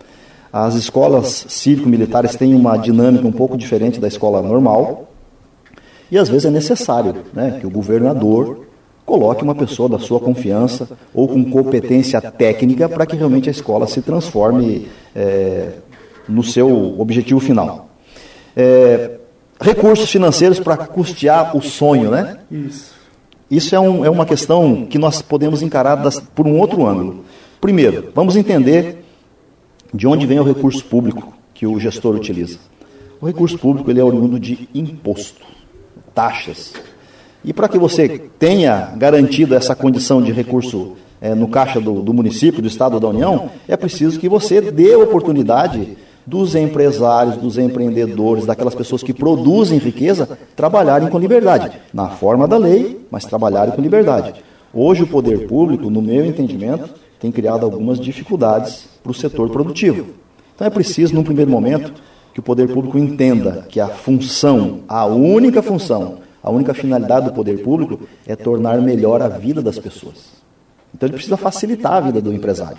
As escolas cívico-militares têm uma dinâmica um pouco diferente da escola normal, e às vezes é necessário né, que o governador coloque uma pessoa da sua confiança ou com competência técnica para que realmente a escola se transforme é, no seu objetivo final. É, recursos financeiros para custear o sonho, né? Isso. Isso é, um, é uma questão que nós podemos encarar das, por um outro ângulo. Primeiro, vamos entender de onde vem o recurso público que o gestor utiliza. O recurso público ele é oriundo de imposto taxas. E para que você tenha garantido essa condição de recurso é, no caixa do, do município, do Estado da União, é preciso que você dê oportunidade dos empresários, dos empreendedores, daquelas pessoas que produzem riqueza, trabalharem com liberdade, na forma da lei, mas trabalharem com liberdade. Hoje, o poder público, no meu entendimento, tem criado algumas dificuldades para o setor produtivo. Então, é preciso, num primeiro momento, que o poder público entenda que a função, a única função, a única finalidade do poder público é tornar melhor a vida das pessoas. Então ele precisa facilitar a vida do empresário.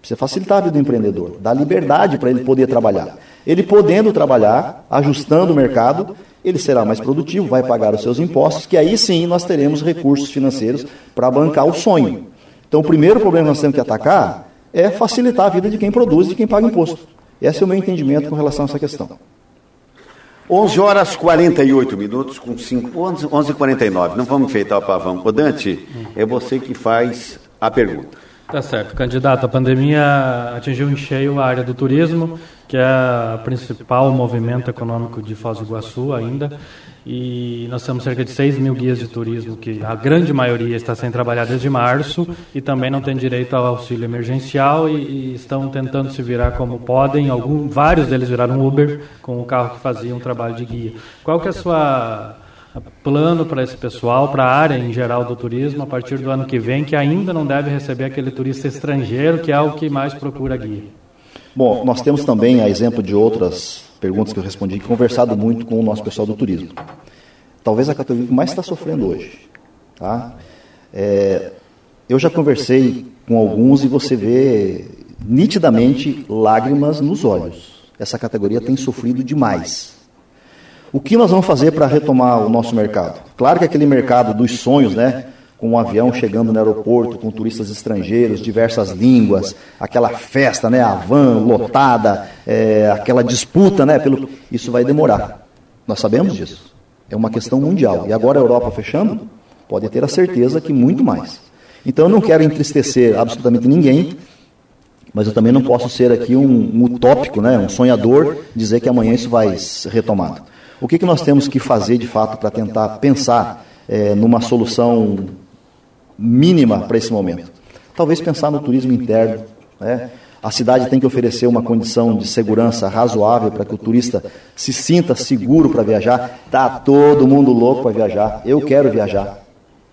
Precisa facilitar a vida do empreendedor, dar liberdade para ele poder trabalhar. Ele podendo trabalhar, ajustando o mercado, ele será mais produtivo, vai pagar os seus impostos, que aí sim nós teremos recursos financeiros para bancar o sonho. Então o primeiro problema que nós temos que atacar é facilitar a vida de quem produz e de quem paga imposto. Esse é o meu entendimento com relação a essa questão. 11 horas 48 minutos com 5, 11, 11 49 Não vamos enfeitar o pavão. O Dante, é você que faz a pergunta. Tá certo. Candidato, a pandemia atingiu em cheio a área do turismo, que é o principal movimento econômico de Foz do Iguaçu ainda. E nós temos cerca de 6 mil guias de turismo, que a grande maioria está sem trabalhar desde março e também não tem direito ao auxílio emergencial e, e estão tentando se virar como podem. Algum, vários deles viraram Uber com o carro que fazia um trabalho de guia. Qual que é a sua plano para esse pessoal, para a área em geral do turismo, a partir do ano que vem, que ainda não deve receber aquele turista estrangeiro, que é o que mais procura guia? Bom, nós temos também, a exemplo de outras perguntas que eu respondi, conversado muito com o nosso pessoal do turismo. Talvez a categoria que mais está sofrendo hoje. Tá? É, eu já conversei com alguns e você vê nitidamente lágrimas nos olhos. Essa categoria tem sofrido demais. O que nós vamos fazer para retomar o nosso mercado? Claro que aquele mercado dos sonhos, né? Com um avião chegando no aeroporto, com turistas estrangeiros, diversas línguas, aquela festa, né? A van lotada, é, aquela disputa, né? Pelo... Isso vai demorar. Nós sabemos disso. É uma questão mundial. E agora a Europa fechando, pode ter a certeza que muito mais. Então eu não quero entristecer absolutamente ninguém, mas eu também não posso ser aqui um, um utópico, né? um sonhador, dizer que amanhã isso vai ser retomado. O que, que nós temos que fazer de fato para tentar pensar é, numa solução mínima para esse momento. Talvez pensar no turismo interno. Né? A cidade tem que oferecer uma condição de segurança razoável para que o turista se sinta seguro para viajar. Está todo mundo louco para viajar. Eu quero viajar.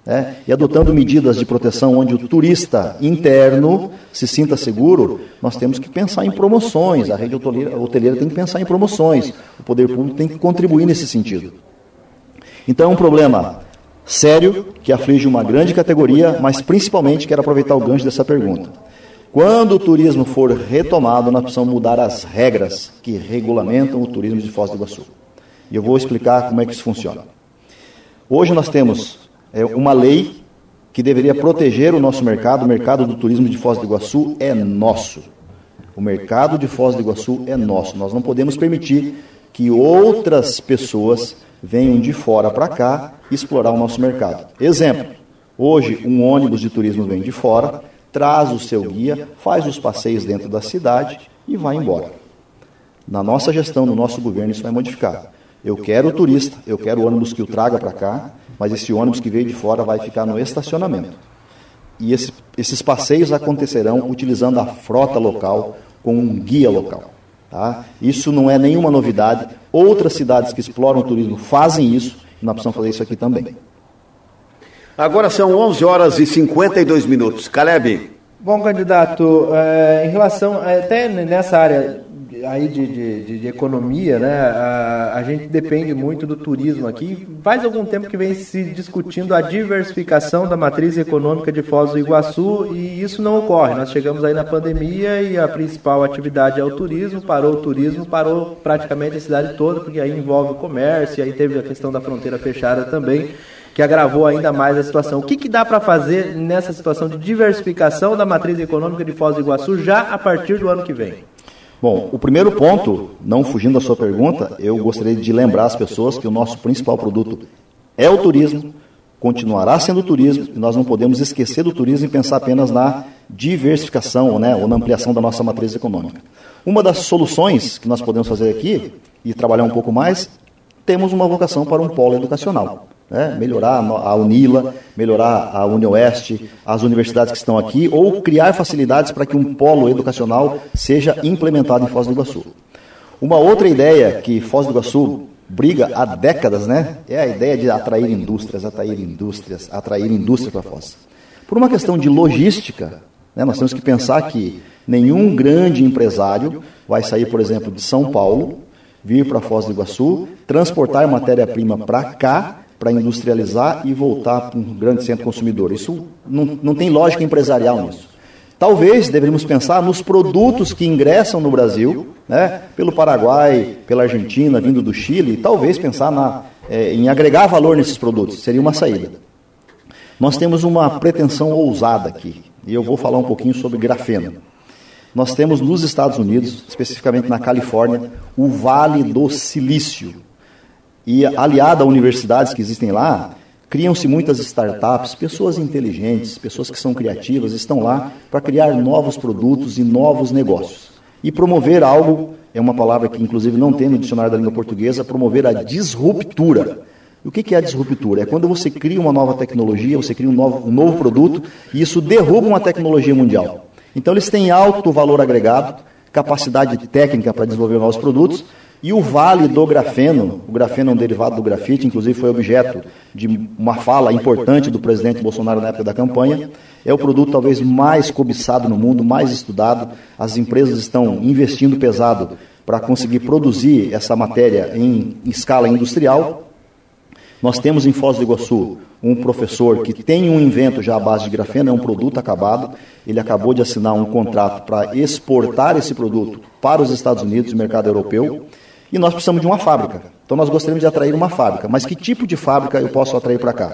Né? E adotando medidas de proteção onde o turista interno se sinta seguro, nós temos que pensar em promoções. A rede hoteleira tem que pensar em promoções. O poder público tem que contribuir nesse sentido. Então é um problema sério que aflige uma grande categoria, mas principalmente quero aproveitar o gancho dessa pergunta. Quando o turismo for retomado, nós precisamos mudar as regras que regulamentam o turismo de Foz do Iguaçu. E eu vou explicar como é que isso funciona. Hoje nós temos é, uma lei que deveria proteger o nosso mercado. O mercado do turismo de Foz do Iguaçu é nosso. O mercado de Foz do Iguaçu é nosso. Nós não podemos permitir que outras pessoas venham de fora para cá explorar o nosso mercado. Exemplo: hoje um ônibus de turismo vem de fora, traz o seu guia, faz os passeios dentro da cidade e vai embora. Na nossa gestão, no nosso governo, isso vai modificar. Eu quero o turista, eu quero o ônibus que o traga para cá, mas esse ônibus que veio de fora vai ficar no estacionamento. E esse, esses passeios acontecerão utilizando a frota local com um guia local. Tá? Isso não é nenhuma novidade. Outras cidades que exploram o turismo fazem isso e nós precisamos fazer isso aqui também. Agora são 11 horas e 52 minutos. Caleb. Bom, candidato, é, em relação, até nessa área aí de, de, de, economia, né? A, a, gente depende muito do turismo aqui. Faz algum tempo que vem se discutindo a diversificação da matriz econômica de Foz do Iguaçu e isso não ocorre. Nós chegamos aí na pandemia e a principal atividade é o turismo. Parou o turismo, parou praticamente a cidade toda, porque aí envolve o comércio, aí teve a questão da fronteira fechada também que agravou ainda mais a situação. O que, que dá para fazer nessa situação de diversificação da matriz econômica de Foz do Iguaçu já a partir do ano que vem? Bom, o primeiro ponto, não fugindo da sua pergunta, eu gostaria de lembrar as pessoas que o nosso principal produto é o turismo, continuará sendo o turismo, e nós não podemos esquecer do turismo e pensar apenas na diversificação né, ou na ampliação da nossa matriz econômica. Uma das soluções que nós podemos fazer aqui, e trabalhar um pouco mais, temos uma vocação para um polo educacional né? melhorar a UNILA, melhorar a UniOeste, as universidades que estão aqui, ou criar facilidades para que um polo educacional seja implementado em Foz do Iguaçu. Uma outra ideia que Foz do Iguaçu briga há décadas, né, é a ideia de atrair indústrias, atrair indústrias, atrair indústria para Foz. Por uma questão de logística, né, nós temos que pensar que nenhum grande empresário vai sair, por exemplo, de São Paulo, vir para Foz do Iguaçu, transportar matéria-prima para cá para industrializar e voltar para um grande centro consumidor. Isso não, não tem lógica empresarial nisso. Talvez deveríamos pensar nos produtos que ingressam no Brasil, né, pelo Paraguai, pela Argentina, vindo do Chile, e talvez pensar na, é, em agregar valor nesses produtos, seria uma saída. Nós temos uma pretensão ousada aqui, e eu vou falar um pouquinho sobre grafeno. Nós temos nos Estados Unidos, especificamente na Califórnia, o Vale do Silício, e aliada a universidades que existem lá, criam-se muitas startups, pessoas inteligentes, pessoas que são criativas, estão lá para criar novos produtos e novos negócios. E promover algo, é uma palavra que inclusive não tem no dicionário da língua portuguesa, promover a disruptura. O que é a disruptura? É quando você cria uma nova tecnologia, você cria um novo, um novo produto e isso derruba uma tecnologia mundial. Então eles têm alto valor agregado, capacidade técnica para desenvolver novos produtos e o vale do grafeno, o grafeno é um derivado do grafite, inclusive foi objeto de uma fala importante do presidente Bolsonaro na época da campanha. É o produto talvez mais cobiçado no mundo, mais estudado. As empresas estão investindo pesado para conseguir produzir essa matéria em escala industrial. Nós temos em Foz do Iguaçu um professor que tem um invento já à base de grafeno, é um produto acabado. Ele acabou de assinar um contrato para exportar esse produto para os Estados Unidos mercado europeu e nós precisamos de uma fábrica. Então nós gostaríamos de atrair uma fábrica. Mas que tipo de fábrica eu posso atrair para cá?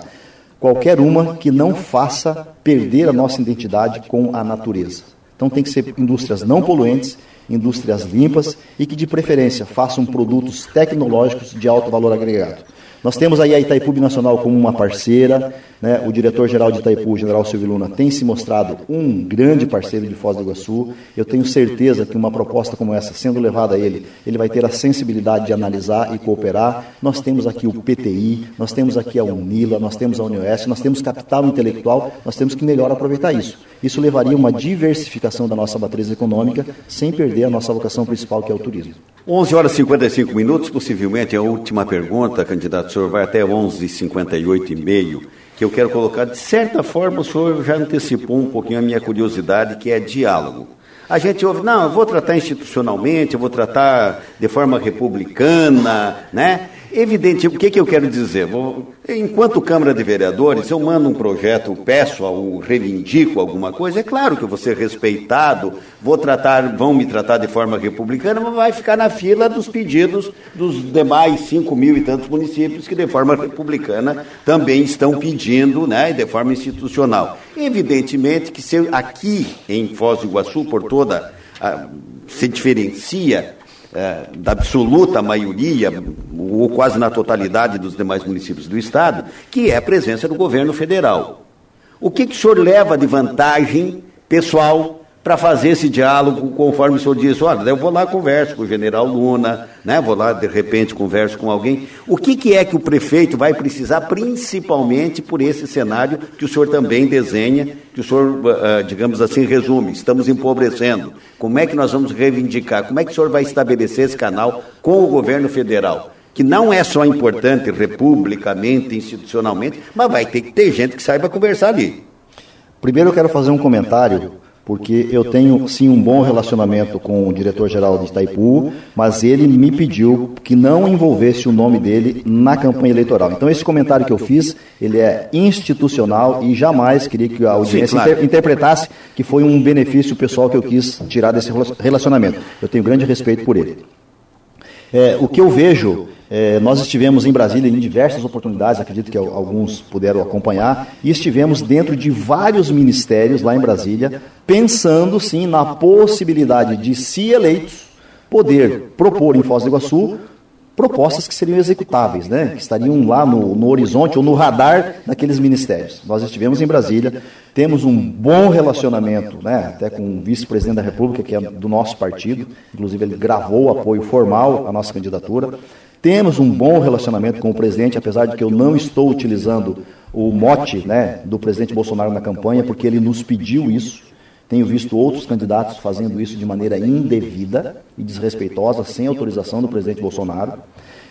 Qualquer uma que não faça perder a nossa identidade com a natureza. Então tem que ser indústrias não poluentes, indústrias limpas e que de preferência façam produtos tecnológicos de alto valor agregado. Nós temos aí a Itaipu Nacional como uma parceira, né? o diretor-geral de Itaipu, general Silvio Luna, tem se mostrado um grande parceiro de Foz do Iguaçu. Eu tenho certeza que uma proposta como essa, sendo levada a ele, ele vai ter a sensibilidade de analisar e cooperar. Nós temos aqui o PTI, nós temos aqui a Unila, nós temos a Unioeste, nós temos capital intelectual, nós temos que melhor aproveitar isso. Isso levaria uma diversificação da nossa matriz econômica, sem perder a nossa vocação principal, que é o turismo. 11 horas e 55 minutos, possivelmente a última pergunta, candidato, senhor vai até 11h58 e meio, que eu quero colocar, de certa forma o senhor já antecipou um pouquinho a minha curiosidade, que é diálogo. A gente ouve, não, eu vou tratar institucionalmente, eu vou tratar de forma republicana, né? Evidente, o que, que eu quero dizer? Vou, enquanto Câmara de Vereadores, eu mando um projeto, peço ou reivindico alguma coisa, é claro que eu vou ser respeitado, vou tratar, vão me tratar de forma republicana, mas vai ficar na fila dos pedidos dos demais cinco mil e tantos municípios que de forma republicana também estão pedindo, né, de forma institucional. Evidentemente que se aqui em Foz do Iguaçu, por toda, a, se diferencia é, da absoluta maioria, ou quase na totalidade dos demais municípios do Estado, que é a presença do governo federal. O que, que o senhor leva de vantagem pessoal para fazer esse diálogo, conforme o senhor disse, olha, eu vou lá converso com o general Luna, né? vou lá, de repente, converso com alguém. O que, que é que o prefeito vai precisar, principalmente por esse cenário que o senhor também desenha, que o senhor, uh, digamos assim, resume, estamos empobrecendo. Como é que nós vamos reivindicar? Como é que o senhor vai estabelecer esse canal com o governo federal? que não é só importante republicamente, institucionalmente, mas vai ter que ter gente que saiba conversar ali. Primeiro eu quero fazer um comentário porque eu tenho sim um bom relacionamento com o diretor-geral de Itaipu, mas ele me pediu que não envolvesse o nome dele na campanha eleitoral. Então esse comentário que eu fiz, ele é institucional e jamais queria que a audiência sim, claro. inter interpretasse que foi um benefício pessoal que eu quis tirar desse relacionamento. Eu tenho grande respeito por ele. É, o que eu vejo é, nós estivemos em Brasília em diversas oportunidades, acredito que alguns puderam acompanhar, e estivemos dentro de vários ministérios lá em Brasília, pensando sim na possibilidade de, se eleitos, poder propor em Foz do Iguaçu propostas que seriam executáveis, né? que estariam lá no, no, horizonte ou no radar daqueles ministérios. Nós estivemos em Brasília, temos um bom relacionamento, né? até com o vice-presidente da República, que é do nosso partido, inclusive ele gravou o apoio formal à nossa candidatura. Temos um bom relacionamento com o presidente, apesar de que eu não estou utilizando o mote né, do presidente Bolsonaro na campanha, porque ele nos pediu isso. Tenho visto outros candidatos fazendo isso de maneira indevida e desrespeitosa, sem autorização do presidente Bolsonaro.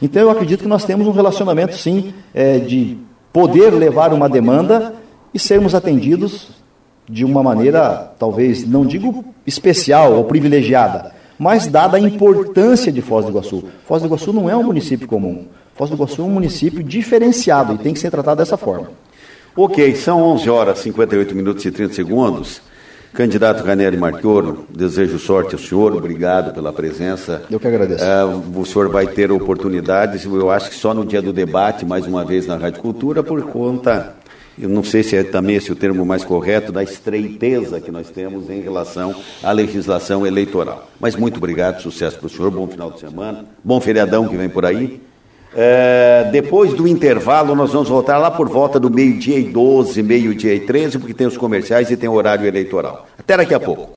Então eu acredito que nós temos um relacionamento, sim, é, de poder levar uma demanda e sermos atendidos de uma maneira, talvez, não digo especial ou privilegiada, mas dada a importância de Foz do Iguaçu. Foz do Iguaçu não é um município comum. Foz do Iguaçu é um município diferenciado e tem que ser tratado dessa forma. Ok, são 11 horas 58 minutos e 30 segundos. Candidato Ranieri Marchioro, desejo sorte ao senhor, obrigado pela presença. Eu que agradeço. É, o senhor vai ter oportunidades, eu acho que só no dia do debate, mais uma vez na Rádio Cultura, por conta eu não sei se é também esse o termo mais correto, da estreiteza que nós temos em relação à legislação eleitoral. Mas muito obrigado, sucesso para o senhor, bom final de semana, bom feriadão que vem por aí. É, depois do intervalo, nós vamos voltar lá por volta do meio-dia e 12, meio-dia e 13, porque tem os comerciais e tem o horário eleitoral. Até daqui a pouco.